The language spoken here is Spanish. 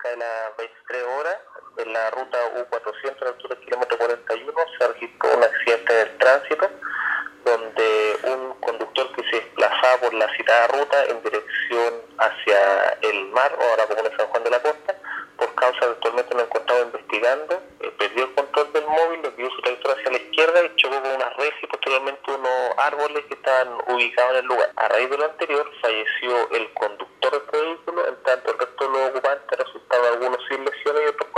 cerca de las 23 horas, en la ruta U400, a la altura del kilómetro 41, se registró un accidente del tránsito donde un conductor que se desplazaba por la citada ruta en dirección hacia el mar, o ahora como en San Juan de la Costa, por causa de actualmente no encontraba investigando, eh, perdió el control del móvil, desvió su trayectoria hacia la izquierda y chocó con unas redes y posteriormente unos árboles que estaban ubicados en el lugar. A raíz de lo anterior falleció el conductor de este vehículo, en tanto el algunos sin lesiones y otros